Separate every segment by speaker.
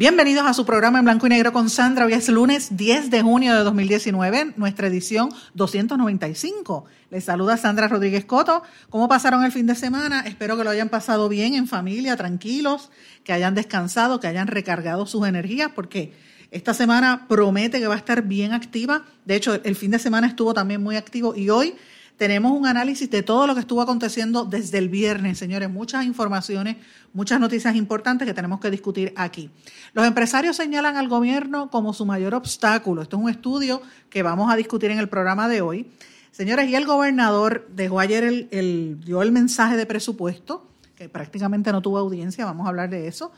Speaker 1: Bienvenidos a su programa en blanco y negro con Sandra. Hoy es lunes 10 de junio de 2019, nuestra edición 295. Les saluda Sandra Rodríguez Coto. ¿Cómo pasaron el fin de semana? Espero que lo hayan pasado bien en familia, tranquilos, que hayan descansado, que hayan recargado sus energías, porque esta semana promete que va a estar bien activa. De hecho, el fin de semana estuvo también muy activo y hoy tenemos un análisis de todo lo que estuvo aconteciendo desde el viernes, señores. Muchas informaciones, muchas noticias importantes que tenemos que discutir aquí. Los empresarios señalan al gobierno como su mayor obstáculo. Esto es un estudio que vamos a discutir en el programa de hoy. Señores, y el gobernador dejó ayer el, dio el mensaje de presupuesto, que prácticamente no tuvo audiencia, vamos a hablar de eso,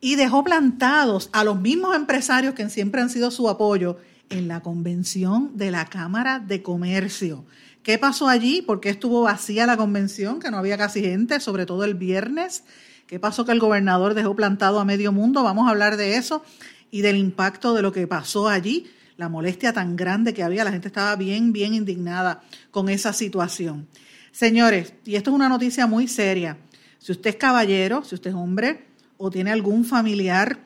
Speaker 1: y dejó plantados a los mismos empresarios que siempre han sido su apoyo en la convención de la Cámara de Comercio. ¿Qué pasó allí? ¿Por qué estuvo vacía la convención? Que no había casi gente, sobre todo el viernes. ¿Qué pasó que el gobernador dejó plantado a medio mundo? Vamos a hablar de eso y del impacto de lo que pasó allí, la molestia tan grande que había. La gente estaba bien, bien indignada con esa situación. Señores, y esto es una noticia muy seria. Si usted es caballero, si usted es hombre o tiene algún familiar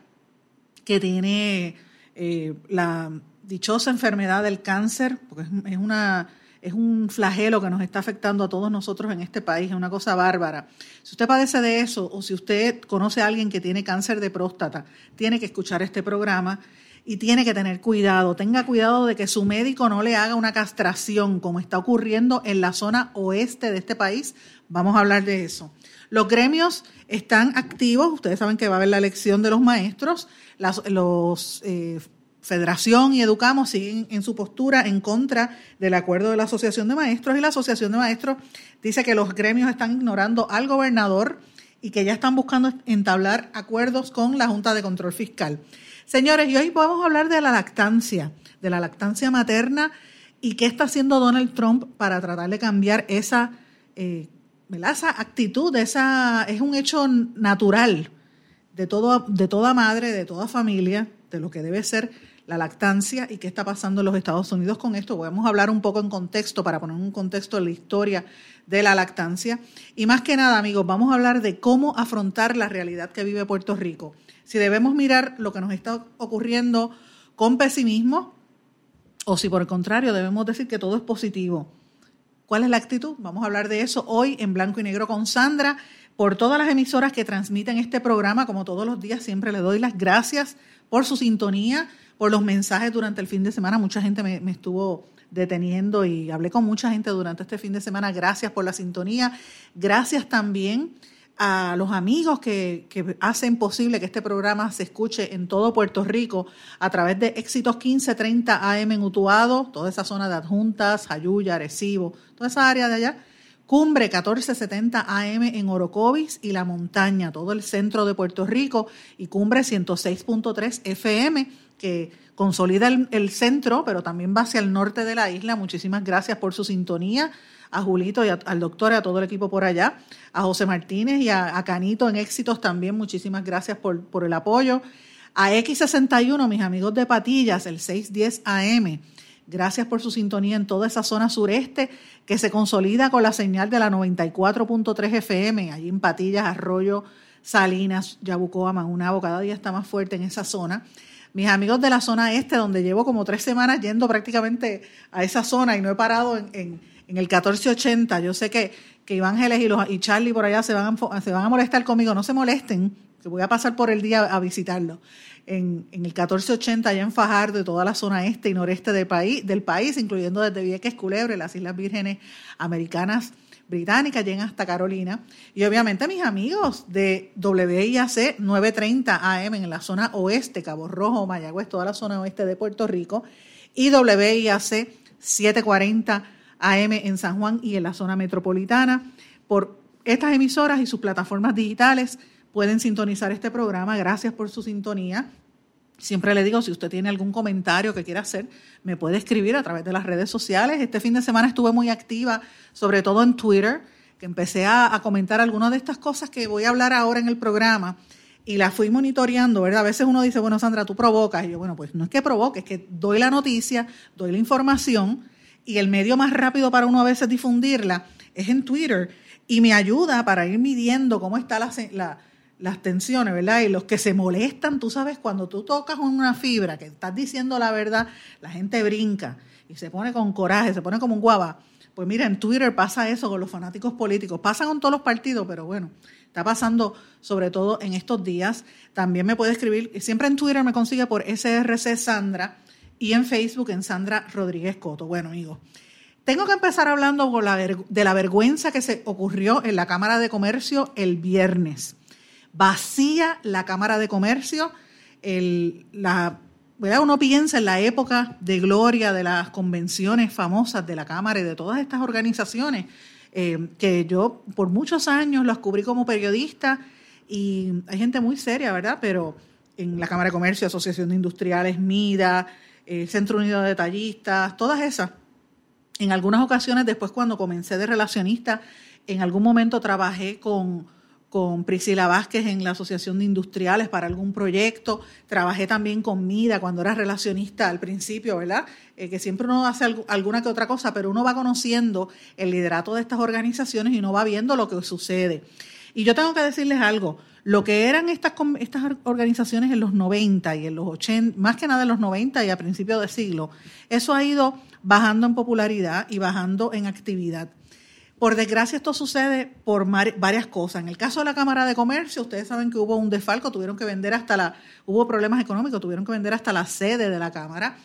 Speaker 1: que tiene eh, la dichosa enfermedad del cáncer, porque es una es un flagelo que nos está afectando a todos nosotros en este país, es una cosa bárbara. Si usted padece de eso o si usted conoce a alguien que tiene cáncer de próstata, tiene que escuchar este programa y tiene que tener cuidado. Tenga cuidado de que su médico no le haga una castración como está ocurriendo en la zona oeste de este país. Vamos a hablar de eso. Los gremios están activos. Ustedes saben que va a haber la elección de los maestros. los eh, Federación y Educamos siguen en su postura en contra del acuerdo de la Asociación de Maestros y la Asociación de Maestros dice que los gremios están ignorando al gobernador y que ya están buscando entablar acuerdos con la Junta de Control Fiscal. Señores, y hoy podemos hablar de la lactancia, de la lactancia materna y qué está haciendo Donald Trump para tratar de cambiar esa, eh, esa actitud, esa, es un hecho natural de, todo, de toda madre, de toda familia, de lo que debe ser la lactancia y qué está pasando en los Estados Unidos con esto. Vamos a hablar un poco en contexto para poner un contexto de la historia de la lactancia. Y más que nada, amigos, vamos a hablar de cómo afrontar la realidad que vive Puerto Rico. Si debemos mirar lo que nos está ocurriendo con pesimismo o si por el contrario debemos decir que todo es positivo. ¿Cuál es la actitud? Vamos a hablar de eso hoy en blanco y negro con Sandra. Por todas las emisoras que transmiten este programa, como todos los días, siempre le doy las gracias por su sintonía, por los mensajes durante el fin de semana. Mucha gente me, estuvo deteniendo y hablé con mucha gente durante este fin de semana. Gracias por la sintonía. Gracias también a los amigos que, hacen posible que este programa se escuche en todo Puerto Rico a través de Éxitos 1530 AM en Utuado, toda esa zona de adjuntas, Jayuya, Arecibo, toda esa área de allá. Cumbre 1470 AM en Orocovis y La Montaña, todo el centro de Puerto Rico, y Cumbre 106.3 FM que consolida el, centro, pero también va hacia el norte de la isla. Muchísimas gracias por su sintonía. A Julito y al doctor y a todo el equipo por allá. A José Martínez y a, Canito en Éxitos también. Muchísimas gracias por, por el apoyo. A X61, mis amigos de Patillas, el 610 AM. Gracias por su sintonía en toda esa zona sureste que se consolida con la señal de la 94.3 FM, allí en Patillas, Arroyo, Salinas, Yabucoa, Maunabo, cada día está más fuerte en esa zona mis amigos de la zona este, donde llevo como tres semanas yendo prácticamente a esa zona y no he parado en, en, el 1480. Yo sé que, que Iván y, los, y Charlie por allá se van, a, se van a molestar conmigo. No se molesten, que voy a pasar por el día a visitarlo. En, en, el 1480, allá en Fajardo, de toda la zona este y noreste del país, del país incluyendo desde Vieques, Culebre, las Islas Vírgenes Americanas británica, llegan hasta Carolina. Y obviamente mis amigos de WIAC 930 AM en la zona oeste, Cabo Rojo, Mayagüez, toda la zona oeste de Puerto Rico. Y WIAC 740 AM en San Juan y en la zona metropolitana. Por estas emisoras y sus plataformas digitales pueden sintonizar este programa. Gracias por su sintonía. Siempre le digo, si usted tiene algún comentario que quiera hacer, me puede escribir a través de las redes sociales. Este fin de semana estuve muy activa, sobre todo en Twitter, que empecé a, comentar algunas de estas cosas que voy a hablar ahora en el programa y las fui monitoreando, ¿verdad? A veces uno dice, bueno, Sandra, tú provocas. Y yo, bueno, pues no es que provoque, es que doy la noticia, doy la información y el medio más rápido para uno a veces difundirla es en Twitter y me ayuda para ir midiendo cómo está la, la las tensiones, ¿verdad? Y los que se molestan, tú sabes, cuando tú tocas una fibra, que estás diciendo la verdad, la gente brinca y se pone con coraje, se pone como un guava. Pues mira, en Twitter pasa eso con los fanáticos políticos, pasa con todos los partidos, pero bueno, está pasando sobre todo en estos días. También me puede escribir, siempre en Twitter me consigue por SRC Sandra y en Facebook en Sandra Rodríguez Coto. Bueno, amigos, tengo que empezar hablando de la vergüenza que se ocurrió en la Cámara de Comercio el viernes vacía la Cámara de Comercio. la, Uno piensa en la época de gloria de las convenciones famosas de la Cámara y de todas estas organizaciones, eh, que yo por muchos años las cubrí como periodista y hay gente muy seria, ¿verdad? Pero en la Cámara de Comercio, Asociación de Industriales, MIDA, eh, Centro Unido de Detallistas, todas esas. En algunas ocasiones, después cuando comencé de relacionista, en algún momento trabajé con con Priscila Vázquez en la Asociación de Industriales para algún proyecto. Trabajé también con MIDA cuando era relacionista al principio, ¿verdad? Eh, que siempre uno hace alguna que otra cosa, pero uno va conociendo el liderato de estas organizaciones y uno va viendo lo que sucede. Y yo tengo que decirles algo, lo que eran estas, estas organizaciones en los 90 y en los 80, más que nada en los 90 y a principios de siglo, eso ha ido bajando en popularidad y bajando en actividad. Por desgracia, esto sucede por varias cosas. En el caso de la Cámara de Comercio, ustedes saben que hubo un desfalco, tuvieron que vender hasta la, hubo problemas económicos, tuvieron que vender hasta la sede de la Cámara.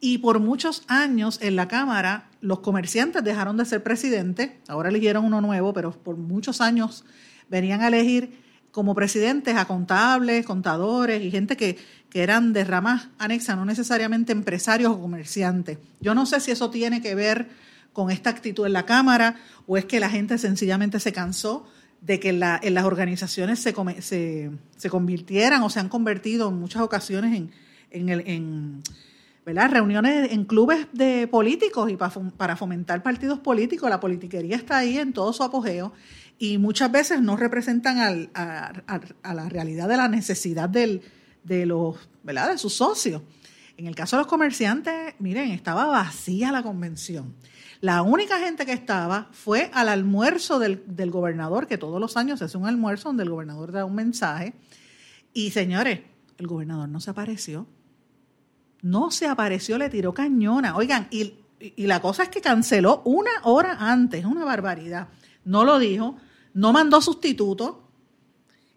Speaker 1: Y por muchos años en la Cámara, los comerciantes dejaron de ser presidentes, ahora eligieron uno nuevo, pero por muchos años venían a elegir como presidentes a contables, contadores y gente que, que eran de ramas anexas, no necesariamente empresarios o comerciantes. Yo no sé si eso tiene que ver con esta actitud en la Cámara o es que la gente sencillamente se cansó de que en las organizaciones se, se, convirtieran o se han convertido en muchas ocasiones en, en, en reuniones en clubes de políticos y para, fomentar partidos políticos. La politiquería está ahí en todo su apogeo y muchas veces no representan a, la realidad de la necesidad del, de, los, ¿verdad? de sus socios. En el caso de los comerciantes, miren, estaba vacía la convención. La única gente que estaba fue al almuerzo del, gobernador, que todos los años hace un almuerzo donde el gobernador da un mensaje. Y señores, el gobernador no se apareció. No se apareció, le tiró cañona. Oigan, y, y la cosa es que canceló una hora antes, una barbaridad. No lo dijo, no mandó sustituto.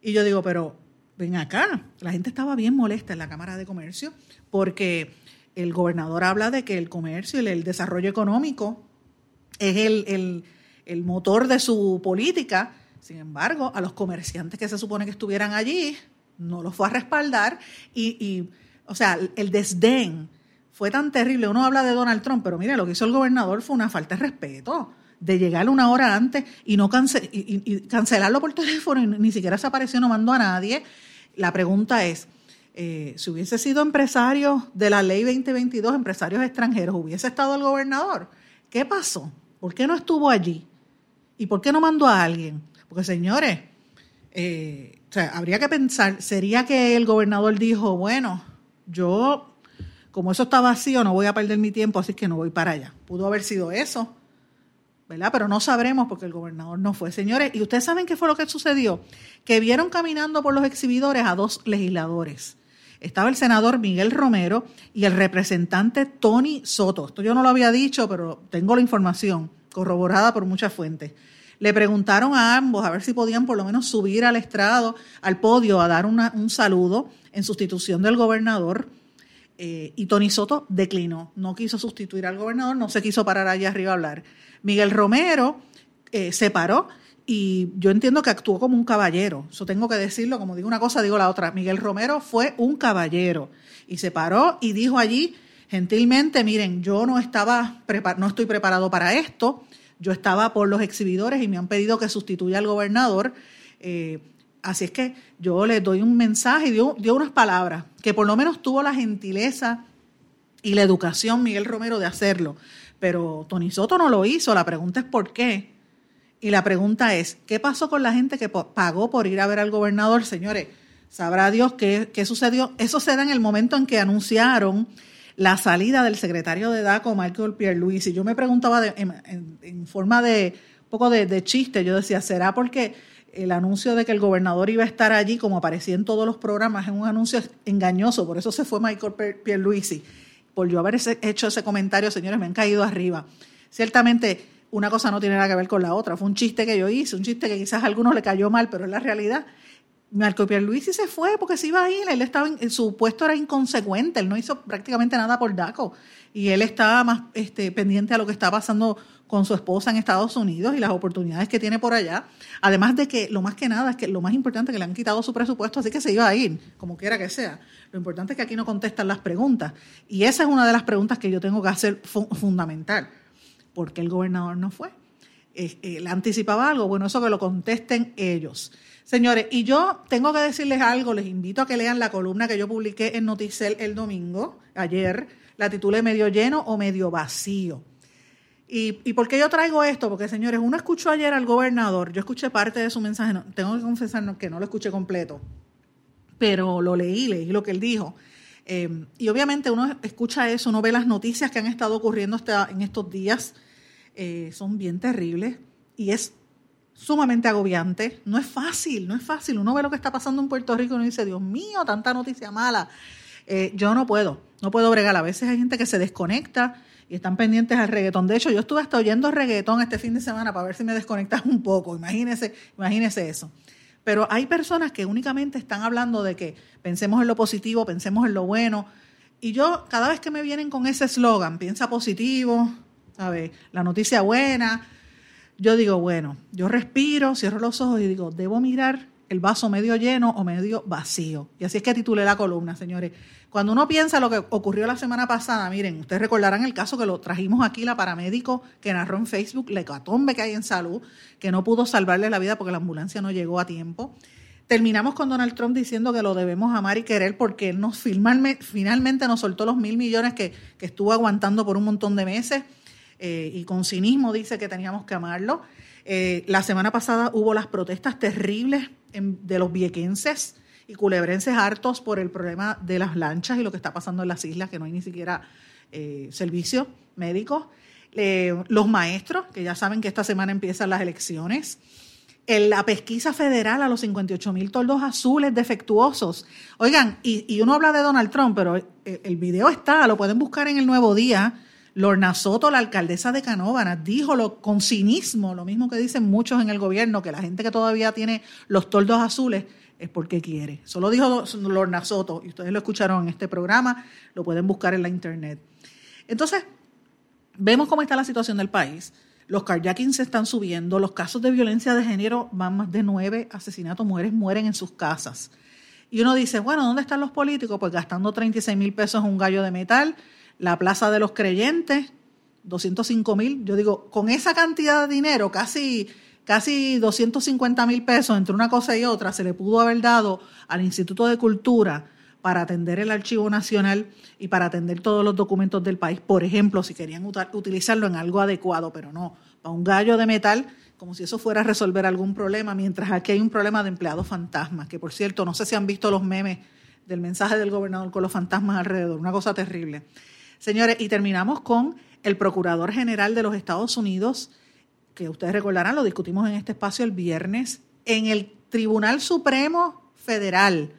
Speaker 1: Y yo digo, pero ven acá, la gente estaba bien molesta en la Cámara de Comercio porque el gobernador habla de que el comercio y el desarrollo económico es el, motor de su política. Sin embargo, a los comerciantes que se supone que estuvieran allí, no los fue a respaldar y, o sea, el desdén fue tan terrible. Uno habla de Donald Trump, pero mire, lo que hizo el gobernador fue una falta de respeto de llegar una hora antes y no y, cancelarlo por teléfono y ni siquiera se apareció, no mandó a nadie. La pregunta es, eh, si hubiese sido empresario de la ley 2022, empresarios extranjeros, ¿hubiese estado el gobernador? ¿Qué pasó? ¿Por qué no estuvo allí? ¿Y por qué no mandó a alguien? Porque, señores, eh, habría que pensar, ¿sería que el gobernador dijo, bueno, yo, como eso está vacío, no voy a perder mi tiempo, así que no voy para allá? Pudo haber sido eso, ¿verdad? Pero no sabremos porque el gobernador no fue. Señores, ¿y ustedes saben qué fue lo que sucedió? Que vieron caminando por los exhibidores a dos legisladores. Estaba el senador Miguel Romero y el representante Tony Soto. Esto yo no lo había dicho, pero tengo la información corroborada por muchas fuentes. Le preguntaron a ambos a ver si podían por lo menos subir al estrado, al podio, a dar un saludo en sustitución del gobernador. Eh, y Tony Soto declinó, no quiso sustituir al gobernador, no se quiso parar allá arriba a hablar. Miguel Romero eh, se paró y yo entiendo que actuó como un caballero. Eso tengo que decirlo, como digo una cosa, digo la otra. Miguel Romero fue un caballero y se paró y dijo allí gentilmente, miren, yo no estaba no estoy preparado para esto, yo estaba por los exhibidores y me han pedido que sustituya al gobernador. Eh, así es que yo le doy un mensaje y dio, dio unas palabras, que por lo menos tuvo la gentileza y la educación Miguel Romero de hacerlo. Pero Tony Soto no lo hizo. La pregunta es por qué. Y la pregunta es, ¿qué pasó con la gente que pagó por ir a ver al gobernador? Señores, sabrá Dios qué, qué sucedió. Eso se da en el momento en que anunciaron la salida del secretario de DACO, Michael Pierluisi. Yo me preguntaba en, forma de un poco de, chiste, yo decía, ¿será porque el anuncio de que el gobernador iba a estar allí, como aparecía en todos los programas, es un anuncio engañoso, por eso se fue Michael Pierluisi. Por yo haber hecho ese comentario, señores, me han caído arriba. Ciertamente, una cosa no tiene nada que ver con la otra. Fue un chiste que yo hice, un chiste que quizás a algunos le cayó mal, pero es la realidad. Marco Pierluisi se fue porque se iba a ir, él estaba en, su puesto era inconsecuente, él no hizo prácticamente nada por DACO y él estaba más este, pendiente a lo que está pasando con su esposa en Estados Unidos y las oportunidades que tiene por allá. Además de que lo más que nada es que lo más importante es que le han quitado su presupuesto, así que se iba a ir, como quiera que sea. Lo importante es que aquí no contestan las preguntas y esa es una de las preguntas que yo tengo que hacer fundamental. ¿Por qué el gobernador no fue? Eh, eh, ¿Le anticipaba algo? Bueno, eso que lo contesten ellos. Señores, y yo tengo que decirles algo, les invito a que lean la columna que yo publiqué en Noticel el domingo, ayer, la titulé Medio lleno o medio vacío. ¿Y, ¿Y por qué yo traigo esto? Porque, señores, uno escuchó ayer al gobernador, yo escuché parte de su mensaje, tengo que confesar que no lo escuché completo, pero lo leí, leí lo que él dijo. Eh, y obviamente uno escucha eso, uno ve las noticias que han estado ocurriendo en estos días, eh, son bien terribles y es sumamente agobiante. No es fácil, no es fácil. Uno ve lo que está pasando en Puerto Rico y uno dice, Dios mío, tanta noticia mala. Eh, yo no puedo, no puedo bregar. A veces hay gente que se desconecta y están pendientes al reggaetón. De hecho, yo estuve hasta oyendo reggaetón este fin de semana para ver si me desconectas un poco. Imagínese, imagínese eso. Pero hay personas que únicamente están hablando de que pensemos en lo positivo, pensemos en lo bueno. Y yo, cada vez que me vienen con ese eslogan, piensa positivo, ¿sabes? La noticia buena, yo digo, bueno, yo respiro, cierro los ojos y digo, debo mirar el vaso medio lleno o medio vacío. Y así es que titulé la columna, señores. Cuando uno piensa lo que ocurrió la semana pasada, miren, ustedes recordarán el caso que lo trajimos aquí, la paramédico que narró en Facebook, la hecatombe que hay en salud, que no pudo salvarle la vida porque la ambulancia no llegó a tiempo. Terminamos con Donald Trump diciendo que lo debemos amar y querer porque él nos finalmente nos soltó los mil millones que, que estuvo aguantando por un montón de meses eh, y con cinismo dice que teníamos que amarlo. Eh, la semana pasada hubo las protestas terribles de los viequenses y culebrenses hartos por el problema de las lanchas y lo que está pasando en las islas, que no hay ni siquiera eh, servicios médicos. los maestros, que ya saben que esta semana empiezan las elecciones. la pesquisa federal a los 58 mil toldos azules defectuosos. Oigan, y, uno habla de Donald Trump, pero el video está, lo pueden buscar en el Nuevo Día Lorna Soto, la alcaldesa de Canóvanas, dijo lo, con cinismo, lo mismo que dicen muchos en el gobierno, que la gente que todavía tiene los toldos azules es porque quiere. Solo dijo Lorna Soto, y ustedes lo escucharon en este programa, lo pueden buscar en la internet. Entonces, vemos cómo está la situación del país. Los carjackings se están subiendo, los casos de violencia de género van más de nueve asesinatos, mujeres mueren en sus casas. Y uno dice, bueno, ¿dónde están los políticos? Pues gastando 36 mil pesos en un gallo de metal, la Plaza de los Creyentes, 205 mil. Yo digo, con esa cantidad de dinero, casi, casi 250 mil pesos entre una cosa y otra, se le pudo haber dado al Instituto de Cultura para atender el Archivo Nacional y para atender todos los documentos del país. Por ejemplo, si querían utilizarlo en algo adecuado, pero no, para un gallo de metal, como si eso fuera a resolver algún problema, mientras aquí hay un problema de empleados fantasmas, que por cierto, no sé si han visto los memes del mensaje del gobernador con los fantasmas alrededor, una cosa terrible. Señores, y terminamos con el Procurador General de los Estados Unidos, que ustedes recordarán, lo discutimos en este espacio el viernes, en el Tribunal Supremo Federal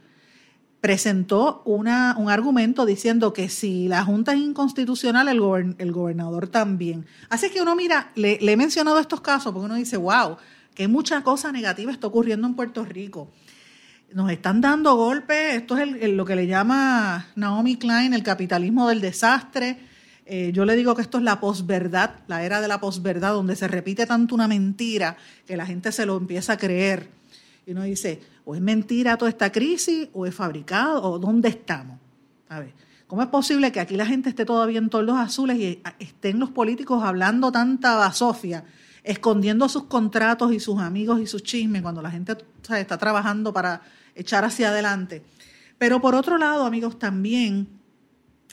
Speaker 1: presentó una, un argumento diciendo que si la Junta es inconstitucional, el, gobernador también. Así que uno mira, le, he mencionado estos casos porque uno dice, wow, que mucha cosa negativa está ocurriendo en Puerto Rico nos están dando golpes, esto es lo que le llama Naomi Klein el capitalismo del desastre. Eh, yo le digo que esto es la posverdad, la era de la posverdad, donde se repite tanto una mentira que la gente se lo empieza a creer. Y uno dice, o es mentira toda esta crisis, o es fabricado, o dónde estamos. A ver, ¿cómo es posible que aquí la gente esté todavía en toldos azules y estén los políticos hablando tanta basofia escondiendo sus contratos y sus amigos y sus chismes cuando la gente está trabajando para echar hacia adelante. Pero por otro lado, amigos, también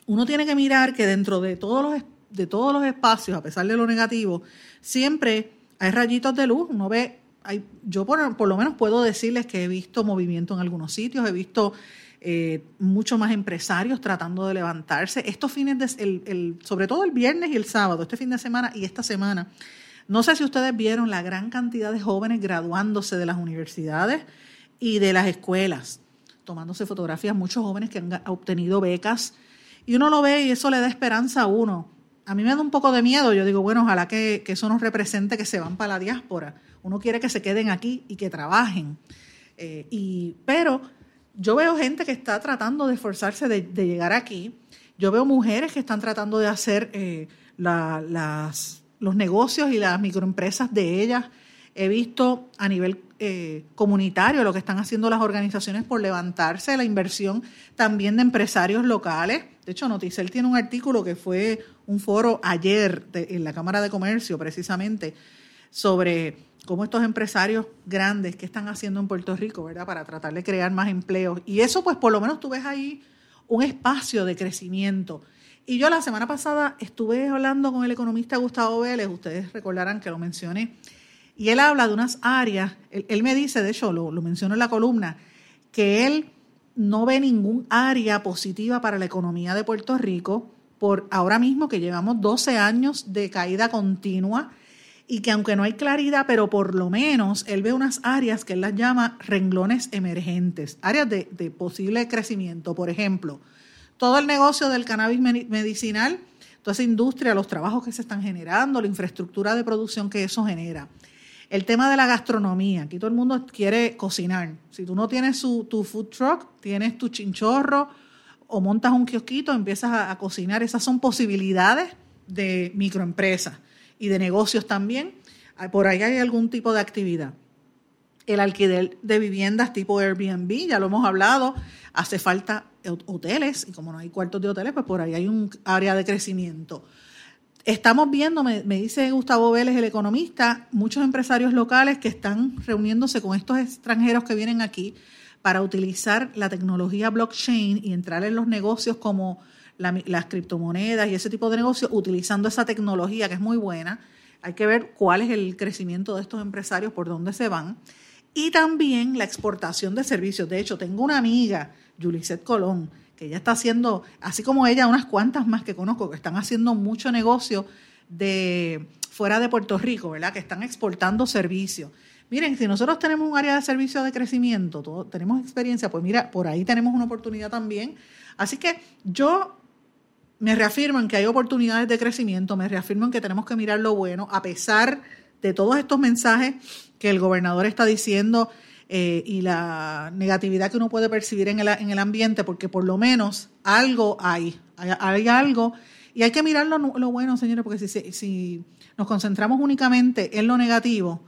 Speaker 1: uno tiene que mirar que dentro de todos los, de todos los espacios, a pesar de lo negativo, siempre hay rayitos de luz. Uno ve, hay, yo por, por lo menos puedo decirles que he visto movimiento en algunos sitios, he visto eh, mucho más empresarios tratando de levantarse. Estos fines, de, el, sobre todo el viernes y el sábado, este fin de semana y esta semana, no sé si ustedes vieron la gran cantidad de jóvenes graduándose de las universidades y de las escuelas, tomándose fotografías, muchos jóvenes que han obtenido becas, y uno lo ve y eso le da esperanza a uno. A mí me da un poco de miedo, yo digo, bueno, ojalá que, eso nos represente que se van para la diáspora. Uno quiere que se queden aquí y que trabajen. Eh, y, pero yo veo gente que está tratando de esforzarse de, llegar aquí. Yo veo mujeres que están tratando de hacer eh, las, los negocios y las microempresas de ellas. He visto a nivel eh, comunitario lo que están haciendo las organizaciones por levantarse, la inversión también de empresarios locales. De hecho, Noticel tiene un artículo que fue un foro ayer en la Cámara de Comercio, precisamente, sobre cómo estos empresarios grandes que están haciendo en Puerto Rico, ¿verdad? Para tratar de crear más empleos. Y eso, pues, por lo menos tú ves ahí un espacio de crecimiento. Y yo la semana pasada estuve hablando con el economista Gustavo Vélez, ustedes recordarán que lo mencioné, y él habla de unas áreas, él, me dice, de hecho, lo, lo menciono en la columna, que él no ve ningún área positiva para la economía de Puerto Rico por ahora mismo que llevamos 12 años de caída continua y que aunque no hay claridad, pero por lo menos él ve unas áreas que él las llama renglones emergentes, áreas de, posible crecimiento. Por ejemplo, todo el negocio del cannabis medicinal, toda esa industria, los trabajos que se están generando, la infraestructura de producción que eso genera. El tema de la gastronomía, aquí todo el mundo quiere cocinar. Si tú no tienes tu food truck, tienes tu chinchorro o montas un kiosquito, empiezas a cocinar. Esas son posibilidades de microempresas y de negocios también. Ah, por ahí hay algún tipo de actividad. El alquiler de viviendas tipo Airbnb, ya lo hemos hablado, hace falta hoteles y como no hay cuartos de hoteles, pues por ahí hay un área de crecimiento. Estamos viendo, me, dice Gustavo Vélez, el economista, muchos empresarios locales que están reuniéndose con estos extranjeros que vienen aquí para utilizar la tecnología blockchain y entrar en los negocios como las criptomonedas y ese tipo de negocios utilizando esa tecnología que es muy buena. Hay que ver cuál es el crecimiento de estos empresarios, por dónde se van. Y también la exportación de servicios. De hecho, tengo una amiga, Julisette Colón, que ella está haciendo, así como ella, unas cuantas más que conozco, que están haciendo mucho negocio de fuera de Puerto Rico, ¿verdad? Que están exportando servicios. Miren, si nosotros tenemos un área de servicio de crecimiento, tenemos experiencia, pues mira, por ahí tenemos una oportunidad también. Así que yo me reafirman que hay oportunidades de crecimiento, me reafirman que tenemos que mirar lo bueno, a pesar de todos estos mensajes que el gobernador está diciendo eh, y la negatividad que uno puede percibir en el, en el ambiente, porque por lo menos algo hay, hay, algo, y hay que mirar lo, bueno, señores, porque si, si, nos concentramos únicamente en lo negativo,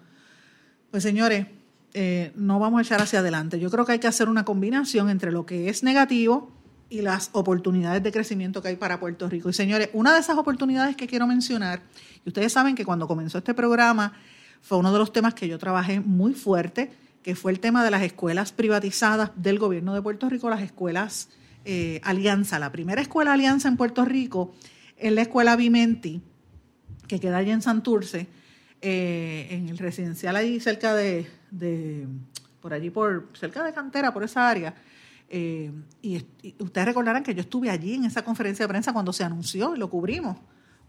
Speaker 1: pues señores, eh, no vamos a echar hacia adelante. Yo creo que hay que hacer una combinación entre lo que es negativo, y las oportunidades de crecimiento que hay para Puerto Rico. Y señores, una de esas oportunidades que quiero mencionar, y ustedes saben que cuando comenzó este programa fue uno de los temas que yo trabajé muy fuerte, que fue el tema de las escuelas privatizadas del gobierno de Puerto Rico, las escuelas eh, Alianza. La primera escuela Alianza en Puerto Rico es la escuela Vimenti, que queda allí en Santurce, eh, en el residencial allí cerca de, de, por allí, por cerca de Cantera, por esa área eh, y, ustedes recordarán que yo estuve allí en esa conferencia de prensa cuando se anunció y lo cubrimos.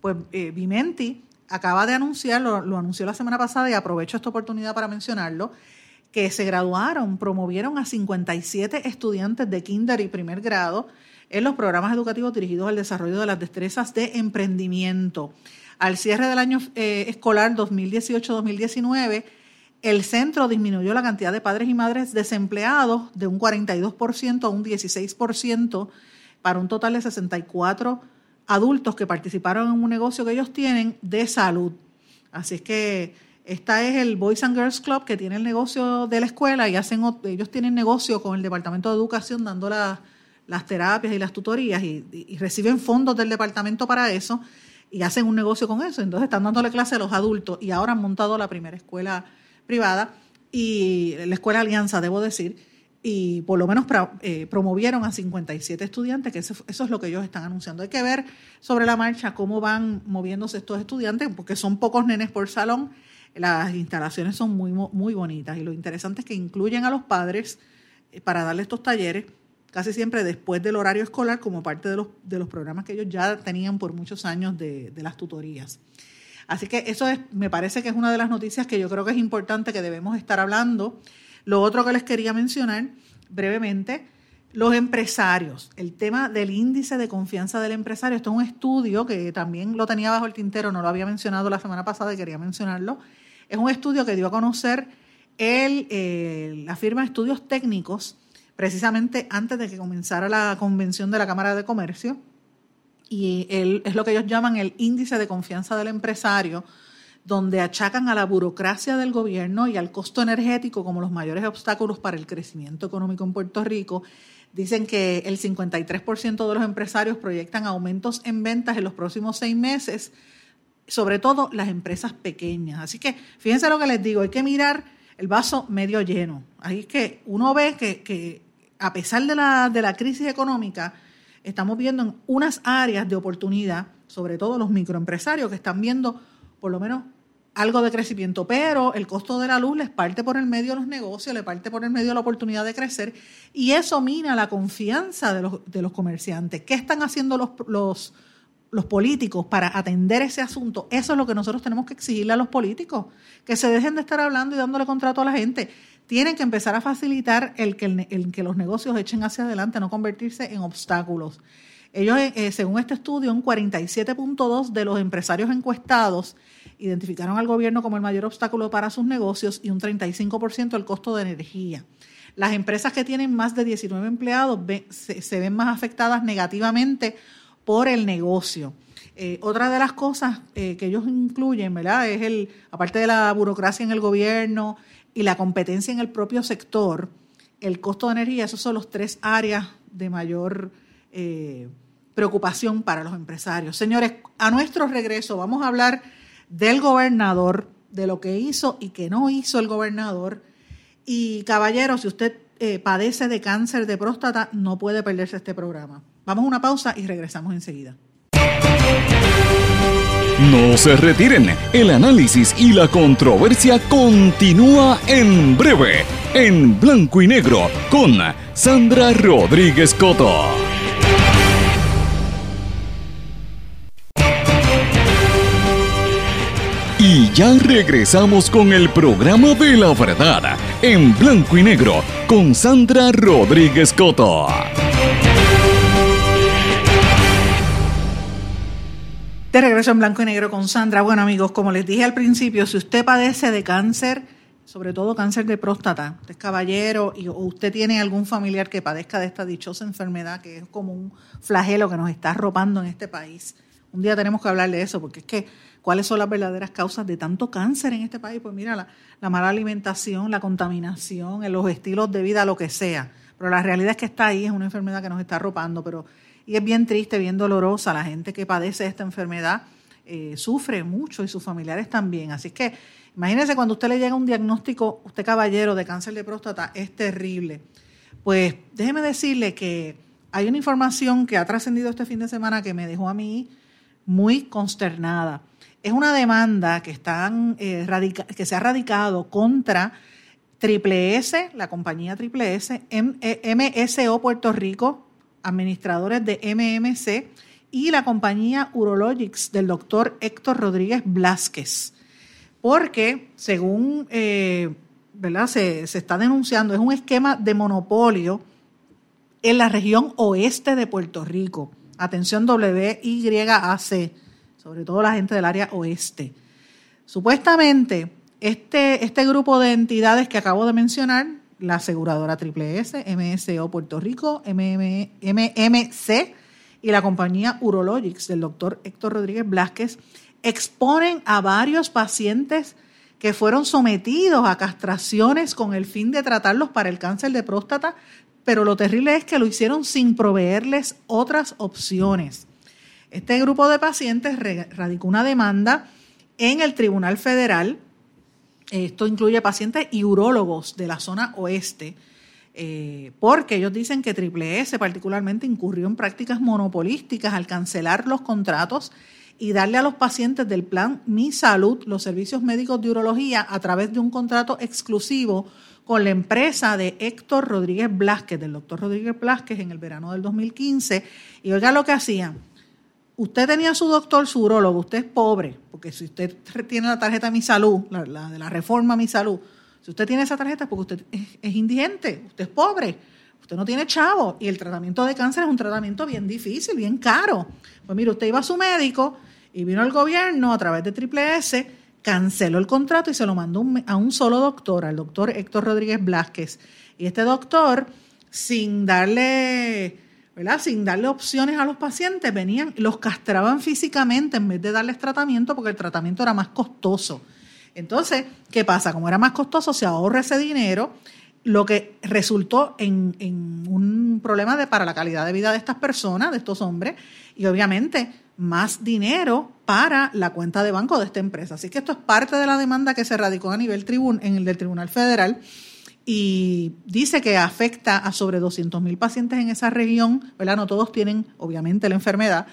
Speaker 1: Pues Vimenti acaba de anunciar, lo, anunció la semana pasada y aprovecho esta oportunidad para mencionarlo, que se graduaron, promovieron a 57 estudiantes de kinder y primer grado en los programas educativos dirigidos al desarrollo de las destrezas de emprendimiento. Al cierre del año eh, escolar 2018-2019, el centro disminuyó la cantidad de padres y madres desempleados de un 42% a un 16% para un total de 64 adultos que participaron en un negocio que ellos tienen de salud. Así es que esta es el Boys and Girls Club que tiene el negocio de la escuela y hacen ellos tienen negocio con el Departamento de Educación dando las terapias y las tutorías y, reciben fondos del departamento para eso y hacen un negocio con eso. Entonces están dándole clase a los adultos y ahora han montado la primera escuela privada y la escuela Alianza, debo decir, y por lo menos eh, promovieron a 57 estudiantes, que eso, es lo que ellos están anunciando. Hay que ver sobre la marcha cómo van moviéndose estos estudiantes, porque son pocos nenes por salón, las instalaciones son muy, muy bonitas y lo interesante es que incluyen a los padres eh, para darle estos talleres casi siempre después del horario escolar como parte de los, de los programas que ellos ya tenían por muchos años de, de las tutorías. Así que eso es, me parece que es una de las noticias que yo creo que es importante que debemos estar hablando. Lo otro que les quería mencionar brevemente, los empresarios, el tema del índice de confianza del empresario. Esto es un estudio que también lo tenía bajo el tintero, no lo había mencionado la semana pasada y quería mencionarlo. Es un estudio que dio a conocer el, eh, la firma de estudios técnicos precisamente antes de que comenzara la convención de la Cámara de Comercio. Y es lo que ellos llaman el índice de confianza del empresario, donde achacan a la burocracia del gobierno y al costo energético como los mayores obstáculos para el crecimiento económico en Puerto Rico. Dicen que el 53% de los empresarios proyectan aumentos en ventas en los próximos seis meses, sobre todo las empresas pequeñas. Así que fíjense lo que les digo, hay que mirar el vaso medio lleno. Ahí es que uno ve que, que a pesar de la, de la crisis económica, estamos viendo en unas áreas de oportunidad, sobre todo los microempresarios que están viendo por lo menos algo de crecimiento, pero el costo de la luz les parte por el medio los negocios, le parte por el medio la oportunidad de crecer y eso mina la confianza de los, de los comerciantes. ¿Qué están haciendo los, los, los políticos para atender ese asunto? Eso es lo que nosotros tenemos que exigirle a los políticos, que se dejen de estar hablando y dándole contrato a la gente tienen que empezar a facilitar el que, el, que los negocios echen hacia adelante, no convertirse en obstáculos. Ellos, eh, eh, según este estudio, un 47.2 de los empresarios encuestados identificaron al gobierno como el mayor obstáculo para sus negocios y un 35% el costo de energía. Las empresas que tienen más de 19 empleados se, ven más afectadas negativamente por el negocio. Eh, otra de las cosas que ellos incluyen, ¿verdad? Es el, aparte de la burocracia en el gobierno, y la competencia en el propio sector, el costo de energía, esos son los tres áreas de mayor eh, preocupación para los empresarios. Señores, a nuestro regreso vamos a hablar del gobernador, de lo que hizo y que no hizo el gobernador. Y caballero, si usted eh, padece de cáncer de próstata, no puede perderse este programa. Vamos a una pausa y regresamos enseguida.
Speaker 2: No se retiren, el análisis y la controversia continúa en breve, en blanco y negro, con Sandra Rodríguez Coto. Ya regresamos con el programa de la verdad, en blanco y negro, con Sandra Rodríguez Coto.
Speaker 1: De regreso en blanco y negro con Sandra. Bueno amigos, como les dije al principio, si usted padece de cáncer, sobre todo cáncer de próstata, usted es caballero y, o usted tiene algún familiar que padezca de esta dichosa enfermedad, que es como un flagelo que nos está arropando en este país. Un día tenemos que hablar de eso, porque es que cuáles son las verdaderas causas de tanto cáncer en este país. Pues mira, la, la mala alimentación, la contaminación, los estilos de vida, lo que sea. Pero la realidad es que está ahí, es una enfermedad que nos está arropando, pero y es bien triste, bien dolorosa. La gente que padece esta enfermedad eh, sufre mucho y sus familiares también. Así que imagínense cuando usted le llega un diagnóstico, usted caballero, de cáncer de próstata, es terrible. Pues déjeme decirle que hay una información que ha trascendido este fin de semana que me dejó a mí muy consternada. Es una demanda que, eh, que se ha radicado contra Triple S, la compañía Triple S, MSO Puerto Rico, administradores de MMC y la compañía Urologics del doctor Héctor Rodríguez Blasquez. Porque, según eh, ¿verdad? Se, está denunciando, es un esquema de monopolio en la región oeste de Puerto Rico. Atención WYAC, sobre todo la gente del área oeste. Supuestamente, este, este grupo de entidades que acabo de mencionar la aseguradora Triple S, MSO Puerto Rico, MMC y la compañía Urologics del doctor Héctor Rodríguez Blasquez exponen a varios pacientes que fueron sometidos a castraciones con el fin de tratarlos para el cáncer de próstata, pero lo terrible es que lo hicieron sin proveerles otras opciones. Este grupo de pacientes radicó una demanda en el Tribunal Federal. Esto incluye pacientes y urólogos de la zona oeste, eh, porque ellos dicen que Triple S particularmente incurrió en prácticas monopolísticas al cancelar los contratos y darle a los pacientes del plan Mi Salud los servicios médicos de urología a través de un contrato exclusivo con la empresa de Héctor Rodríguez Blasquez, del doctor Rodríguez Blasquez, en el verano del 2015. Y oiga lo que hacían. Usted tenía su doctor, su urologo, usted es pobre, porque si usted tiene la tarjeta Mi Salud, la, de la reforma Mi Salud, si usted tiene esa tarjeta es porque usted es, indigente, usted es pobre, usted no tiene chavo y el tratamiento de cáncer es un tratamiento bien difícil, bien caro. Pues mire, usted iba a su médico y vino el gobierno a través de Triple S canceló el contrato y se lo mandó a un solo doctor, al doctor Héctor Rodríguez Blasquez. Y este doctor, sin darle, ¿verdad? Sin darle opciones a los pacientes, venían, los castraban físicamente en vez de darles tratamiento porque el tratamiento era más costoso. Entonces, ¿qué pasa? Como era más costoso, se ahorra ese dinero, lo que resultó en, un problema de, para la calidad de vida de estas personas, de estos hombres, y obviamente más dinero para la cuenta de banco de esta empresa. Así que esto es parte de la demanda que se radicó a nivel tribun en el del Tribunal Federal y dice que afecta a sobre 200 mil pacientes en esa región, ¿verdad? No todos tienen, obviamente, la enfermedad,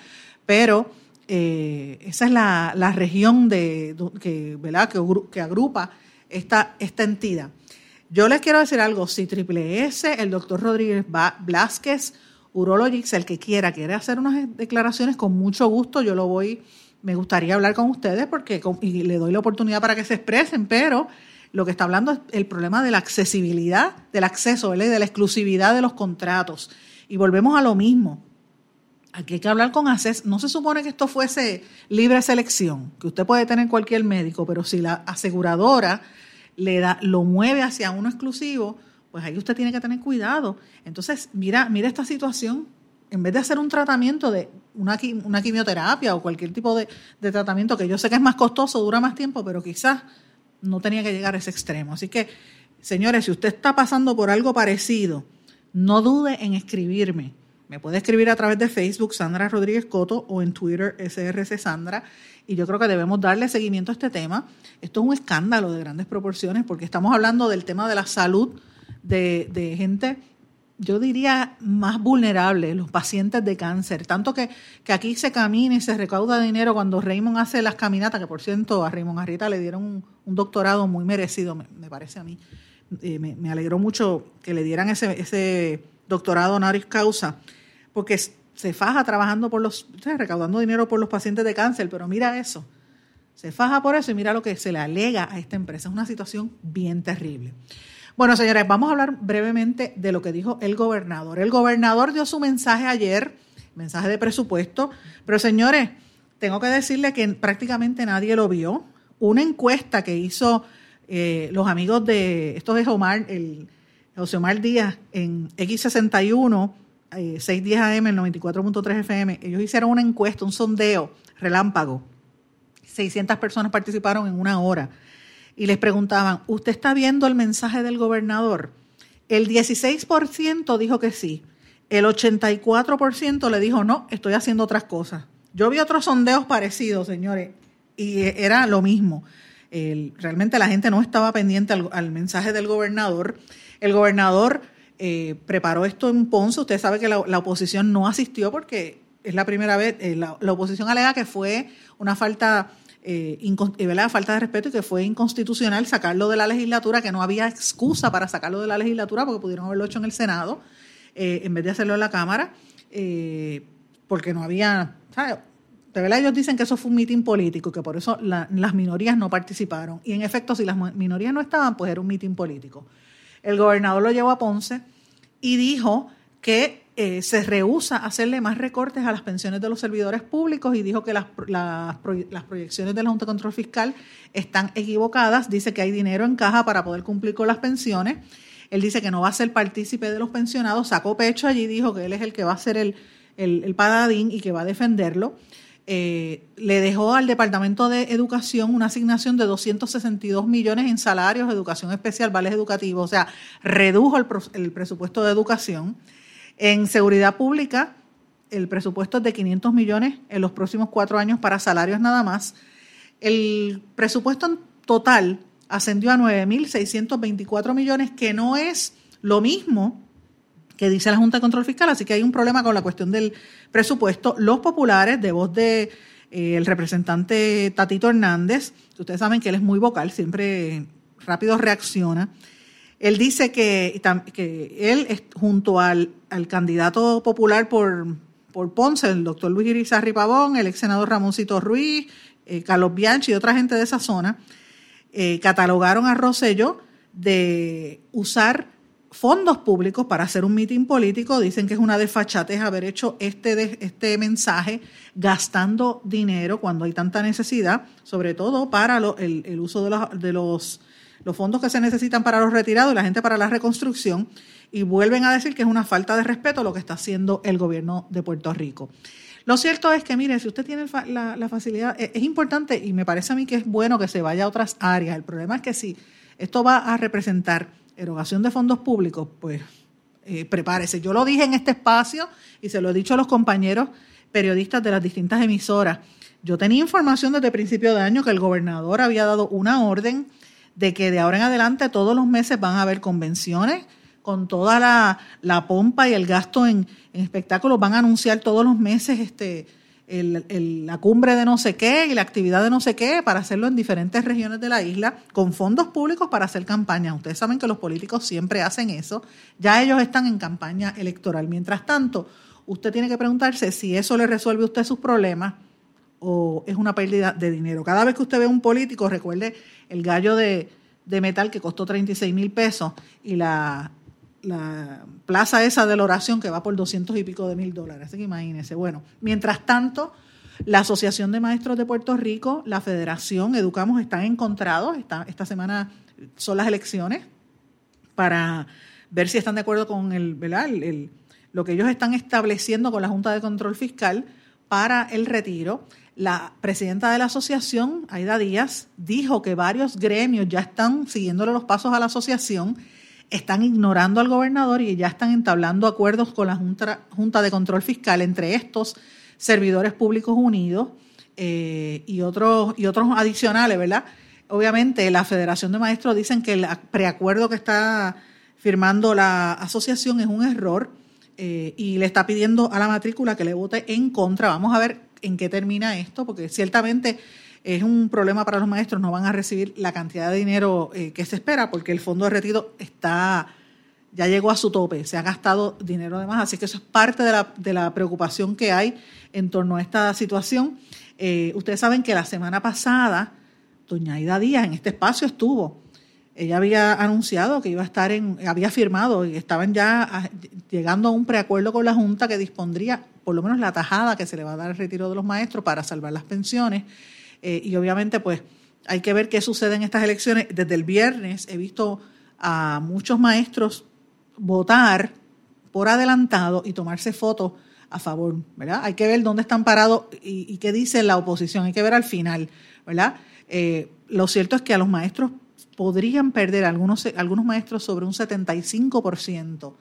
Speaker 1: pero eh, esa es la, región de, que, ¿verdad? Que, agrupa esta, esta entidad. Yo les quiero decir algo, si S, el doctor Rodríguez Blasquez, Urologix, el que quiera, quiere hacer unas declaraciones con mucho gusto, yo lo voy, me gustaría hablar con ustedes porque y le doy la oportunidad para que se expresen, pero lo que está hablando es el problema de la accesibilidad, del acceso, de la exclusividad de los contratos. Y volvemos a lo mismo. Aquí hay que hablar con ACES. No se supone que esto fuese libre selección, que usted puede tener cualquier médico, pero si la aseguradora le da, lo mueve hacia uno exclusivo, pues ahí usted tiene que tener cuidado. Entonces, mira, mira esta situación. En vez de hacer un tratamiento de una, una quimioterapia o cualquier tipo de, tratamiento que yo sé que es más costoso, dura más tiempo, pero quizás no tenía que llegar a ese extremo. Así que, señores, si usted está pasando por algo parecido, no dude en escribirme. Me puede escribir a través de Facebook Sandra Rodríguez Coto o en Twitter SRC Sandra. Y yo creo que debemos darle seguimiento a este tema. Esto es un escándalo de grandes proporciones porque estamos hablando del tema de la salud de, gente, yo diría, más vulnerable, los pacientes de cáncer. Tanto que, que, aquí se camina y se recauda dinero cuando Raymond hace las caminatas, que por cierto a Raymond Arrieta le dieron un, doctorado muy merecido, me, parece a mí. Eh, me, alegró mucho que le dieran ese, ese doctorado honoris causa, porque se faja trabajando por los, recaudando dinero por los pacientes de cáncer, pero mira eso, se faja por eso y mira lo que se le alega a esta empresa. Es una situación bien terrible. Bueno, señores, vamos a hablar brevemente de lo que dijo el gobernador. El gobernador dio su mensaje ayer, mensaje de presupuesto, pero señores, tengo que decirle que prácticamente nadie lo vio. Una encuesta que hizo eh, los amigos de, esto es Omar, el, José Omar Díaz en X61, 610 AM, el 94.3 FM, ellos hicieron una encuesta, un sondeo relámpago. 600 personas participaron en una hora y les preguntaban, ¿usted está viendo el mensaje del gobernador? El 16% dijo que sí, el 84% le dijo, no, estoy haciendo otras cosas. Yo vi otros sondeos parecidos, señores, y era lo mismo. realmente la gente no estaba pendiente al, mensaje del gobernador. El gobernador eh, preparó esto en Ponce. Usted sabe que la, oposición no asistió porque es la primera vez, eh, la, oposición alega que fue una falta eh, eh falta de respeto y que fue inconstitucional sacarlo de la legislatura, que no había excusa para sacarlo de la legislatura porque pudieron haberlo hecho en el Senado eh, en vez de hacerlo en la Cámara, eh, porque no había... Verdad ellos dicen que eso fue un mitin político, que por eso las minorías no participaron. Y en efecto, si las minorías no estaban, pues era un mitin político. El gobernador lo llevó a Ponce y dijo que eh, se rehúsa a hacerle más recortes a las pensiones de los servidores públicos y dijo que las, las, proyecciones de la Junta de Control Fiscal están equivocadas. Dice que hay dinero en caja para poder cumplir con las pensiones. Él dice que no va a ser partícipe de los pensionados. Sacó pecho allí, dijo que él es el que va a ser el, el, paladín y que va a defenderlo. Eh, le dejó al Departamento de Educación una asignación de 262 millones en salarios, educación especial, vales educativos, o sea, redujo el, el presupuesto de educación. En seguridad pública el presupuesto es de 500 millones en los próximos cuatro años para salarios nada más. El presupuesto total ascendió a 9.624 millones, que no es lo mismo que dice la Junta de Control Fiscal, así que hay un problema con la cuestión del presupuesto. Los populares, de voz de eh, el representante Tatito Hernández, ustedes saben que él es muy vocal, siempre rápido reacciona. Él dice que, él, junto al, candidato popular por, por, Ponce, el doctor Luis Irizarri Pavón, el ex senador Ramoncito Ruiz, eh, Carlos Bianchi y otra gente de esa zona, eh, catalogaron a Rosello de usar fondos públicos para hacer un mitin político. Dicen que es una desfachatez haber hecho este, este mensaje gastando dinero cuando hay tanta necesidad, sobre todo para el, uso de, de los, los fondos que se necesitan para los retirados y la gente para la reconstrucción. Y vuelven a decir que es una falta de respeto lo que está haciendo el gobierno de Puerto Rico. Lo cierto es que, mire, si usted tiene la, facilidad, es, es, importante y me parece a mí que es bueno que se vaya a otras áreas. El problema es que si esto va a representar erogación de fondos públicos, pues eh, prepárese. Yo lo dije en este espacio y se lo he dicho a los compañeros periodistas de las distintas emisoras. Yo tenía información desde principio de año que el gobernador había dado una orden de que de ahora en adelante todos los meses van a haber convenciones con toda la, pompa y el gasto en, espectáculos. Van a anunciar todos los meses este, la cumbre de no sé qué y la actividad de no sé qué para hacerlo en diferentes regiones de la isla con fondos públicos para hacer campaña. Ustedes saben que los políticos siempre hacen eso. Ya ellos están en campaña electoral. Mientras tanto, usted tiene que preguntarse si eso le resuelve a usted sus problemas o es una pérdida de dinero. Cada vez que usted ve a un político, recuerde el gallo de, de metal que costó 36 mil pesos y la la plaza esa de la oración que va por doscientos y pico de mil dólares. Así que imagínense. Bueno, mientras tanto, la Asociación de Maestros de Puerto Rico, la Federación Educamos están encontrados. Esta, semana son las elecciones para ver si están de acuerdo con el, El, lo que ellos están estableciendo con la Junta de Control Fiscal para el retiro. La presidenta de la asociación, Aida Díaz, dijo que varios gremios ya están siguiéndole los pasos a la asociación están ignorando al gobernador y ya están entablando acuerdos con la Junta, de Control Fiscal, entre estos servidores públicos unidos eh, y, otros, y otros adicionales, ¿verdad? Obviamente, la Federación de Maestros dicen que el preacuerdo que está firmando la asociación es un error eh, y le está pidiendo a la matrícula que le vote en contra. Vamos a ver en qué termina esto, porque ciertamente es un problema para los maestros, no van a recibir la cantidad de dinero eh, que se espera porque el fondo de retiro está ya llegó a su tope, se ha gastado dinero de más, así que eso es parte de la, de la preocupación que hay en torno a esta situación. Eh, ustedes saben que la semana pasada, doña Aida Díaz en este espacio estuvo. Ella había anunciado que iba a estar en, había firmado y estaban ya ah, llegando a un preacuerdo con la Junta que dispondría por lo menos la tajada que se le va a dar al retiro de los maestros para salvar las pensiones. Eh, y obviamente, pues, hay que ver qué sucede en estas elecciones. Desde el viernes he visto a muchos maestros votar por adelantado y tomarse fotos a favor, ¿verdad? Hay que ver dónde están parados y, qué dice la oposición, hay que ver al final, ¿verdad? Eh, lo cierto es que a los maestros podrían perder algunos, algunos maestros sobre un 75%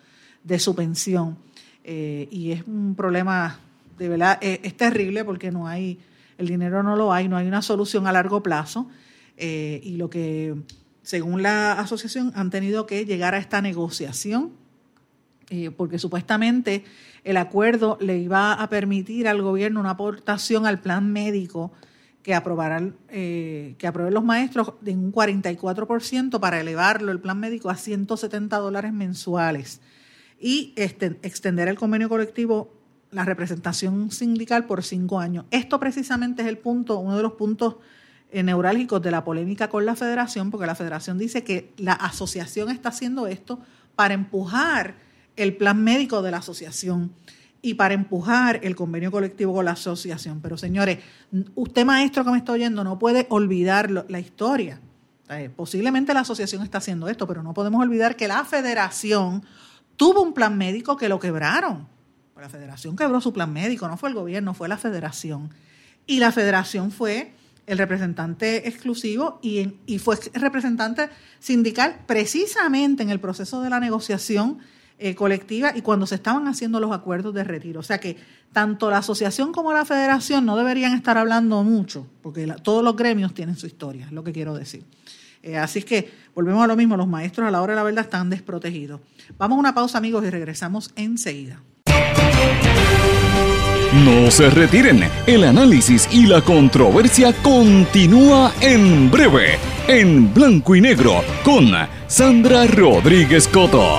Speaker 1: de su pensión. Eh, y es un problema, de verdad, es terrible porque no hay el dinero no lo hay, no hay una solución a largo plazo. Eh, y lo que, según la asociación, han tenido que llegar a esta negociación eh, porque supuestamente el acuerdo le iba a permitir al gobierno una aportación al plan médico que aprobarán, eh, que aprueben los maestros de un 44% para elevarlo el plan médico a 170 dólares mensuales y este, extender el convenio colectivo la representación sindical por cinco años. Esto precisamente es el punto, uno de los puntos eh, neurálgicos de la polémica con la federación, porque la federación dice que la asociación está haciendo esto para empujar el plan médico de la asociación y para empujar el convenio colectivo con la asociación. Pero señores, usted maestro que me está oyendo no puede olvidar la historia. Eh, posiblemente la asociación está haciendo esto, pero no podemos olvidar que la federación tuvo un plan médico que lo quebraron. La federación quebró su plan médico, no fue el gobierno, fue la federación. Y la federación fue el representante exclusivo y, y fue representante sindical precisamente en el proceso de la negociación eh, colectiva y cuando se estaban haciendo los acuerdos de retiro. O sea que tanto la asociación como la federación no deberían estar hablando mucho, porque todos los gremios tienen su historia, es lo que quiero decir. Eh, así es que volvemos a lo mismo, los maestros a la hora de la verdad están desprotegidos. Vamos a una pausa amigos y regresamos enseguida.
Speaker 2: No se retiren, el análisis y la controversia continúa en breve, en blanco y negro, con Sandra Rodríguez Coto.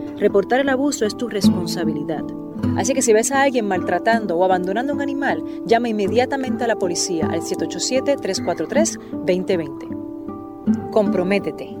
Speaker 3: Reportar el abuso es tu responsabilidad. Así que si ves a alguien maltratando o abandonando un animal, llama inmediatamente a la policía al 787-343-2020. Comprométete.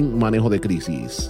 Speaker 4: manejo de crisis.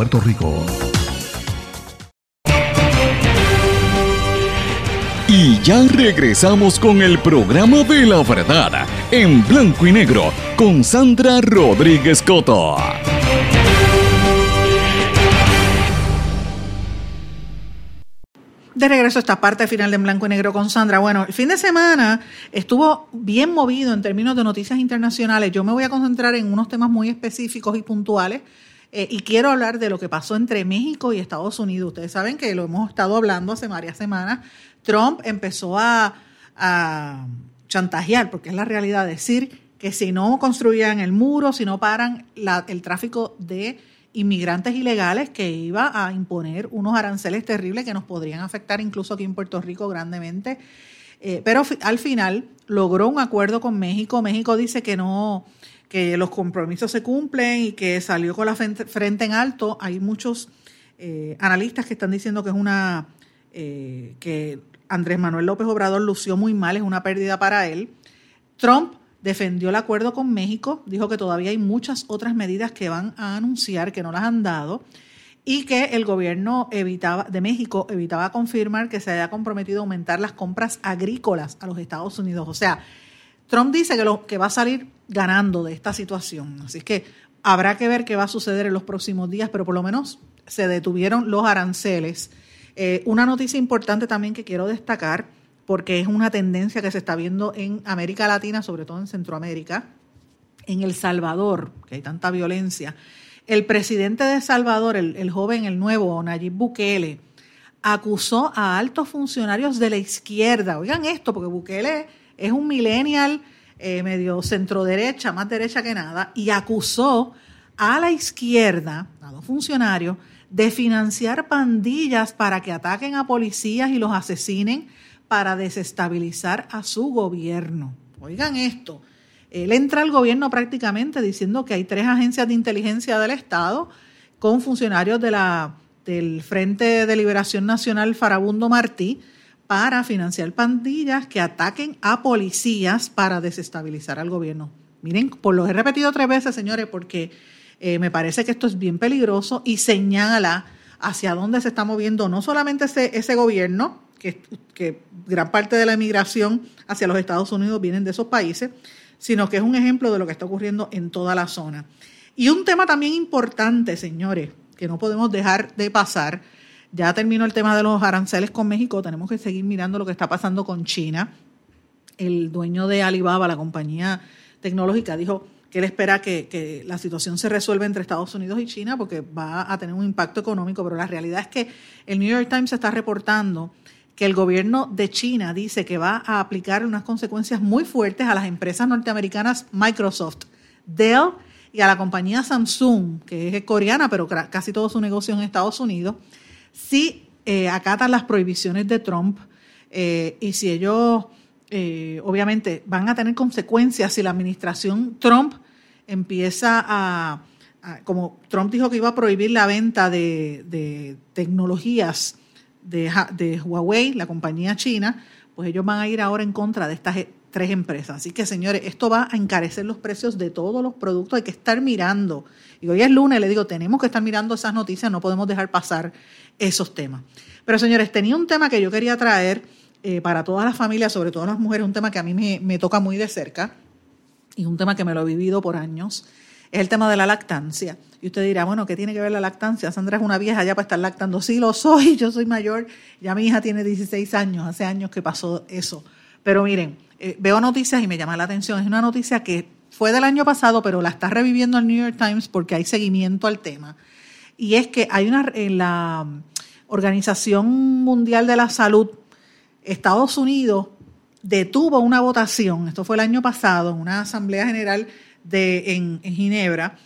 Speaker 5: Puerto Rico.
Speaker 2: Y ya regresamos con el programa de la verdad, en blanco y negro, con Sandra Rodríguez Coto.
Speaker 1: De regreso a esta parte final de en blanco y negro con Sandra. Bueno, el fin de semana estuvo bien movido en términos de noticias internacionales. Yo me voy a concentrar en unos temas muy específicos y puntuales eh, y quiero hablar de lo que pasó entre México y Estados Unidos. Ustedes saben que lo hemos estado hablando hace varias semanas. Trump empezó a, chantajear, porque es la realidad, decir que si no construían el muro, si no paran el tráfico de inmigrantes ilegales, que iba a imponer unos aranceles terribles que nos podrían afectar incluso aquí en Puerto Rico grandemente. Eh, pero al final logró un acuerdo con México. México dice que no, que los compromisos se cumplen y que salió con la frente en alto. Hay muchos eh, analistas que están diciendo que es una eh, que Andrés Manuel López Obrador lució muy mal, es una pérdida para él. Trump defendió el acuerdo con México, dijo que todavía hay muchas otras medidas que van a anunciar que no las han dado y que el gobierno evitaba, de México evitaba confirmar que se haya comprometido a aumentar las compras agrícolas a los Estados Unidos. O sea, Trump dice que, lo, que va a salir ganando de esta situación. Así que habrá que ver qué va a suceder en los próximos días, pero por lo menos se detuvieron los aranceles. Eh, una noticia importante también que quiero destacar porque es una tendencia que se está viendo en América Latina, sobre todo en Centroamérica, en El Salvador, que hay tanta violencia. El presidente de El Salvador, el, joven, el nuevo, Nayib Bukele, acusó a altos funcionarios de la izquierda. Oigan esto, porque Bukele es un millennial eh, medio centro derecha, más derecha que nada, y acusó a la izquierda, a los funcionarios, de financiar pandillas para que ataquen a policías y los asesinen para desestabilizar a su gobierno. Oigan esto, él entra al gobierno prácticamente diciendo que hay tres agencias de inteligencia del Estado con funcionarios de la, del Frente de Liberación Nacional Farabundo Martí para financiar pandillas que ataquen a policías para desestabilizar al gobierno. Miren, por lo he repetido tres veces, señores, porque eh, me parece que esto es bien peligroso y señala hacia dónde se está moviendo no solamente ese, gobierno, que, gran parte de la emigración hacia los Estados Unidos vienen de esos países, sino que es un ejemplo de lo que está ocurriendo en toda la zona. Y un tema también importante, señores, que no podemos dejar de pasar, ya terminó el tema de los aranceles con México, tenemos que seguir mirando lo que está pasando con China. El dueño de Alibaba, la compañía tecnológica, dijo que él espera que, la situación se resuelva entre Estados Unidos y China porque va a tener un impacto económico, pero la realidad es que el New York Times está reportando que el gobierno de China dice que va a aplicar unas consecuencias muy fuertes a las empresas norteamericanas Microsoft, Dell y a la compañía Samsung, que es coreana, pero casi todo su negocio en Estados Unidos, si eh, acatan las prohibiciones de Trump eh, y si ellos, eh, obviamente, van a tener consecuencias si la administración Trump empieza a, como Trump dijo que iba a prohibir la venta de, de tecnologías de, Huawei, la compañía china, pues ellos van a ir ahora en contra de estas tres empresas. Así que, señores, esto va a encarecer los precios de todos los productos. Hay que estar mirando. Y hoy es lunes, le digo, tenemos que estar mirando esas noticias, no podemos dejar pasar esos temas. Pero, señores, tenía un tema que yo quería traer eh, para todas las familias, sobre todo las mujeres, un tema que a mí me, me toca muy de cerca y un tema que me lo he vivido por años es el tema de la lactancia. Y usted dirá, bueno, ¿qué tiene que ver la lactancia? Sandra es una vieja ya para estar lactando. Sí, lo soy, yo soy mayor, ya mi hija tiene 16 años, hace años que pasó eso. Pero miren, eh, veo noticias y me llama la atención. Es una noticia que fue del año pasado, pero la está reviviendo el New York Times porque hay seguimiento al tema. Y es que hay una, en la Organización Mundial de la Salud, Estados Unidos detuvo una votación, esto fue el año pasado, en una asamblea general de, en, Ginebra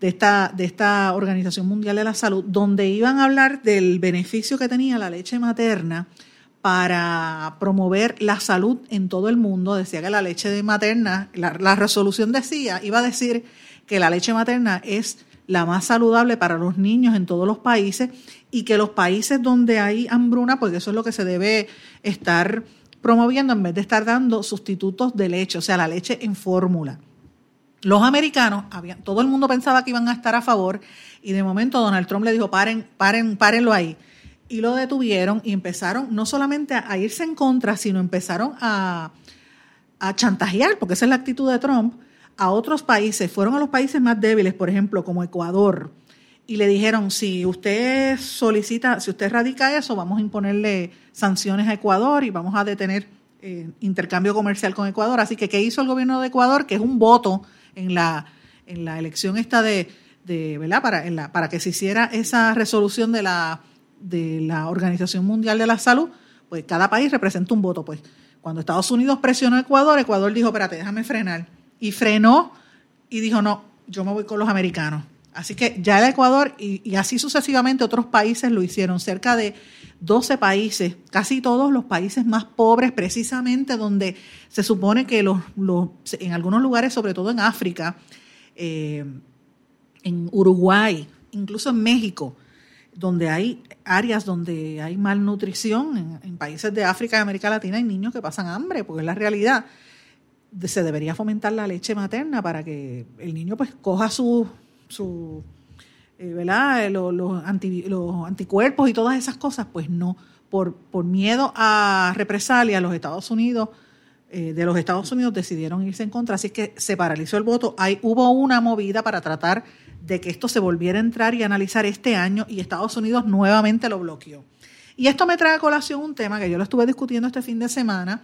Speaker 1: de esta, de esta Organización Mundial de la Salud, donde iban a hablar del beneficio que tenía la leche materna para promover la salud en todo el mundo. Decía que la leche materna, la, resolución decía, iba a decir que la leche materna es la más saludable para los niños en todos los países y que los países donde hay hambruna, pues eso es lo que se debe estar promoviendo en vez de estar dando sustitutos de leche, o sea, la leche en fórmula. Los americanos, habían, todo el mundo pensaba que iban a estar a favor y de momento Donald Trump le dijo, paren, paren, párenlo ahí. Y lo detuvieron y empezaron no solamente a, irse en contra, sino empezaron a, a chantajear, porque esa es la actitud de Trump, a otros países. Fueron a los países más débiles, por ejemplo, como Ecuador, y le dijeron, si usted solicita, si usted radica eso, vamos a imponerle sanciones a Ecuador y vamos a detener eh, intercambio comercial con Ecuador. Así que, ¿qué hizo el gobierno de Ecuador? Que es un voto en la, en la elección esta de, de ¿verdad? Para, en la, para que se hiciera esa resolución de la, de la Organización Mundial de la Salud, pues cada país representa un voto. Pues cuando Estados Unidos presionó a Ecuador, Ecuador dijo, espérate, déjame frenar. Y frenó y dijo, no, yo me voy con los americanos. Así que ya el Ecuador y, así sucesivamente otros países lo hicieron. Cerca de 12 países, casi todos los países más pobres, precisamente donde se supone que los, los en algunos lugares, sobre todo en África, eh, en Uruguay, incluso en México, donde hay áreas donde hay malnutrición, en, países de África y América Latina hay niños que pasan hambre, porque es la realidad se debería fomentar la leche materna para que el niño pues coja su, su eh, ¿verdad? Los, los, anticuerpos y todas esas cosas, pues no. Por, por miedo a represalia, los Estados Unidos, eh, de los Estados Unidos decidieron irse en contra, así que se paralizó el voto. Hay, hubo una movida para tratar de que esto se volviera a entrar y analizar este año y Estados Unidos nuevamente lo bloqueó. Y esto me trae a colación un tema que yo lo estuve discutiendo este fin de semana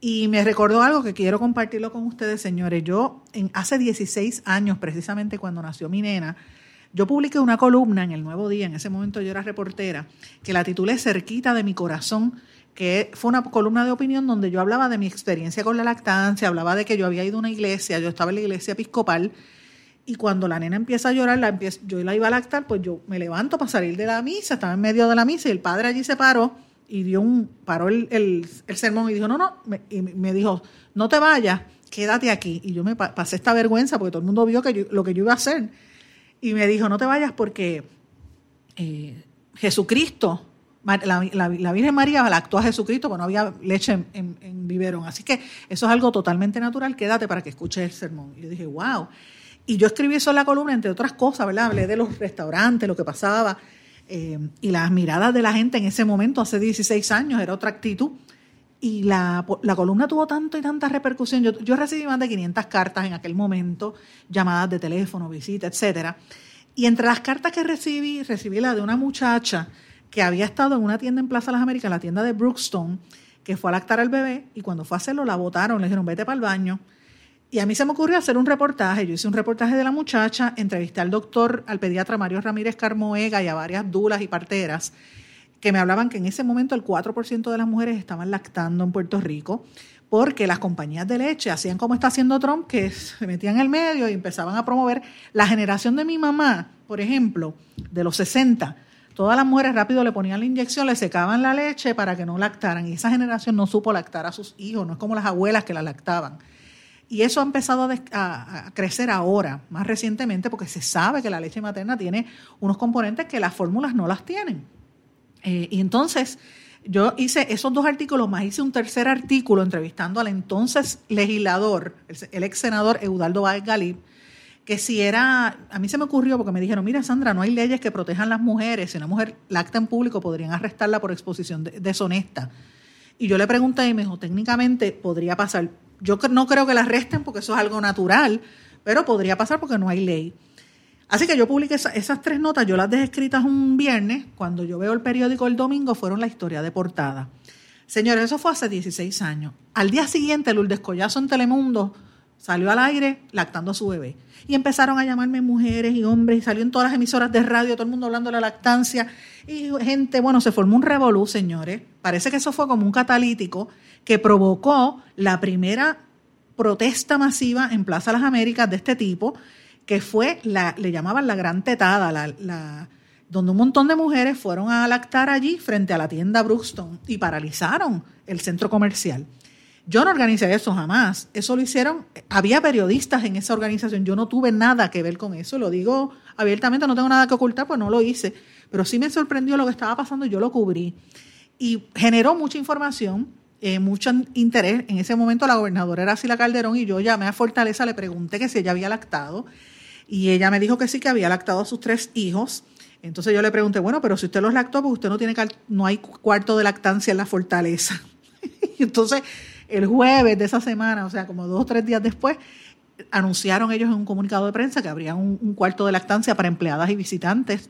Speaker 1: y me recordó algo que quiero compartirlo con ustedes, señores. Yo, en, hace 16 años, precisamente cuando nació mi nena, yo publiqué una columna en el Nuevo Día, en ese momento yo era reportera, que la titulé Cerquita de mi corazón, que fue una columna de opinión donde yo hablaba de mi experiencia con la lactancia, hablaba de que yo había ido a una iglesia, yo estaba en la iglesia episcopal, y cuando la nena empieza a llorar, la yo la iba a lactar, pues yo me levanto para salir de la misa, estaba en medio de la misa y el padre allí se paró y dio un, paró el, el, sermón y dijo, no, no, y me dijo, no te vayas, quédate aquí. Y yo me pasé esta vergüenza porque todo el mundo vio que lo que yo iba a hacer. Y me dijo, no te vayas porque eh, Jesucristo, la, Virgen María lactó a Jesucristo, porque no había leche en, en, biberón. Así que eso es algo totalmente natural, quédate para que escuches el sermón. Y yo dije, wow. Y yo escribí eso en la columna, entre otras cosas, ¿verdad? Hablé de los restaurantes, lo que pasaba. Eh, y las miradas de la gente en ese momento, hace 16 años, era otra actitud. Y la, columna tuvo tanto y tanta repercusión. Yo, yo, recibí más de 500 cartas en aquel momento, llamadas de teléfono, visitas, etcétera. Y entre las cartas que recibí, recibí la de una muchacha que había estado en una tienda en Plaza Las Américas, la tienda de Brookstone, que fue a lactar al bebé y cuando fue a hacerlo la botaron, le dijeron vete para el baño. Y a mí se me ocurrió hacer un reportaje. Yo hice un reportaje de la muchacha, entrevisté al doctor, al pediatra Mario Ramírez Carmoega y a varias dulas y parteras que me hablaban que en ese momento el 4% de las mujeres estaban lactando en Puerto Rico porque las compañías de leche hacían como está haciendo Trump, que se metían en el medio y empezaban a promover la generación de mi mamá, por ejemplo, de los 60. Todas las mujeres rápido le ponían la inyección, le secaban la leche para que no lactaran. Y esa generación no supo lactar a sus hijos, no es como las abuelas que la lactaban. Y eso ha empezado a, crecer ahora, más recientemente, porque se sabe que la leche materna tiene unos componentes que las fórmulas no las tienen. Eh, y entonces yo hice esos dos artículos, más hice un tercer artículo entrevistando al entonces legislador, el, ex senador Eudaldo Báez Galip, que si era, a mí se me ocurrió porque me dijeron, mira Sandra, no hay leyes que protejan las mujeres, si una mujer lacta en público podrían arrestarla por exposición deshonesta. Y yo le pregunté y me dijo, técnicamente podría pasar, yo no creo que la arresten porque eso es algo natural, pero podría pasar porque no hay ley. Así que yo publiqué esas tres notas, yo las dejé escritas un viernes, cuando yo veo el periódico el domingo, fueron la historia de portada. Señores, eso fue hace 16 años. Al día siguiente, Lourdes Collazo en Telemundo salió al aire lactando a su bebé. Y empezaron a llamarme mujeres y hombres, y salió en todas las emisoras de radio, todo el mundo hablando de la lactancia. Y gente, bueno, se formó un revolú, señores. Parece que eso fue como un catalítico que provocó la primera protesta masiva en Plaza Las Américas de este tipo, que fue, la, le llamaban la gran tetada, donde un montón de mujeres fueron a lactar allí frente a la tienda Brookston y paralizaron el centro comercial. Yo no organicé eso jamás. Eso lo hicieron, había periodistas en esa organización. Yo no tuve nada que ver con eso. Lo digo abiertamente, no tengo nada que ocultar, pues no lo hice. Pero sí me sorprendió lo que estaba pasando yo lo cubrí. Y generó mucha información eh, mucho interés. En ese momento la gobernadora era Sila Calderón y yo llamé a Fortaleza, le pregunté que si ella había lactado y ella me dijo que sí, que había lactado a sus tres hijos. Entonces yo le pregunté, bueno, pero si usted los lactó, pues usted no tiene no hay cuarto de lactancia en la Fortaleza. entonces el jueves de esa semana, o sea, como dos o tres días después, anunciaron ellos en un comunicado de prensa que habría un cuarto de lactancia para empleadas y visitantes.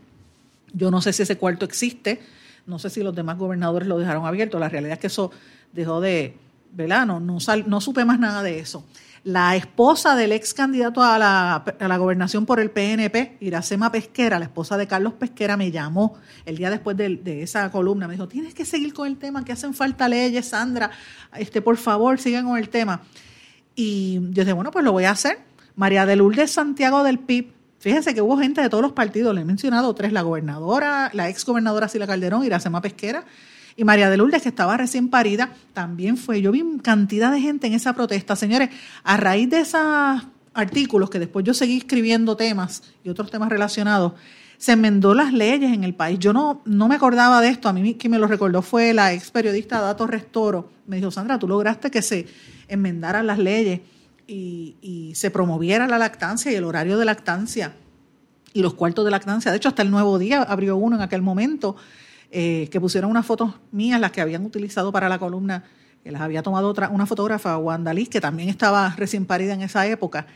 Speaker 1: Yo no sé si ese cuarto existe, no sé si los demás gobernadores lo dejaron abierto. La realidad es que eso dejó de, ¿verdad? No, no, supe más nada de eso. La esposa del ex candidato a la, gobernación por el PNP, Iracema Pesquera, la esposa de Carlos Pesquera, me llamó el día después de, esa columna. Me dijo, tienes que seguir con el tema, que hacen falta leyes, Sandra, este, por favor, sigan con el tema. Y yo dije, bueno, pues lo voy a hacer. María de Lourdes Santiago del PIB, fíjense que hubo gente de todos los partidos, le he mencionado tres, la gobernadora, la ex gobernadora Sila Calderón, Iracema Pesquera, y María de Lourdes, que estaba recién parida, también fue. Yo vi cantidad de gente en esa protesta. Señores, a raíz de esos artículos, que después yo seguí escribiendo temas y otros temas relacionados, se enmendó las leyes en el país. Yo no, no me acordaba de esto, a mí quien me lo recordó fue la ex periodista Dato Restoro. Me dijo, Sandra, tú lograste que se enmendaran las leyes y, se promoviera la lactancia y el horario de lactancia y los cuartos de lactancia. De hecho, hasta el nuevo día abrió uno en aquel momento eh, que pusieron unas fotos mías, las que habían utilizado para la columna, que las había tomado otra, una fotógrafa, Wanda Liz, que también estaba recién parida en esa época.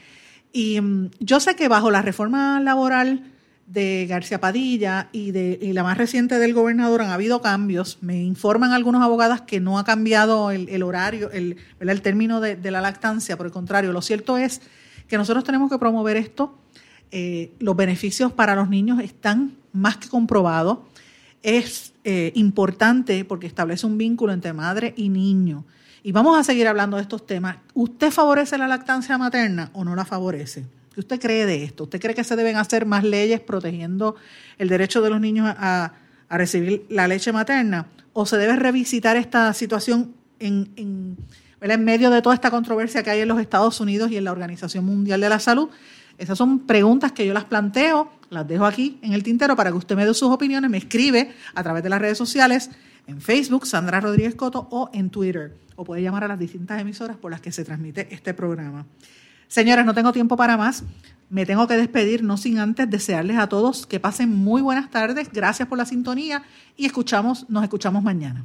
Speaker 1: Y mm, yo sé que bajo la reforma laboral de García Padilla y de la más reciente del gobernador han habido cambios. Me informan algunos abogados que no ha cambiado el, horario, el, el término de, la lactancia. Por el contrario, lo cierto es que nosotros tenemos que promover esto. Eh, los beneficios para los niños están más que comprobados. Es eh, importante porque establece un vínculo entre madre y niño. Y vamos a seguir hablando de estos temas. ¿Usted favorece la lactancia materna o no la favorece? ¿Qué usted cree de esto? ¿Usted cree que se deben hacer más leyes protegiendo el derecho de los niños a, recibir la leche materna? ¿O se debe revisitar esta situación en, en, en medio de toda esta controversia que hay en los Estados Unidos y en la Organización Mundial de la Salud? Esas son preguntas que yo las planteo, las dejo aquí en el tintero para que usted me dé sus opiniones, me escribe a través de las redes sociales, en Facebook, Sandra Rodríguez Coto, o en Twitter, o puede llamar a las distintas emisoras por las que se transmite este programa. Señores, no tengo tiempo para más. Me tengo que despedir, no sin antes desearles a todos que pasen muy buenas tardes. Gracias por la sintonía y escuchamos, nos escuchamos mañana.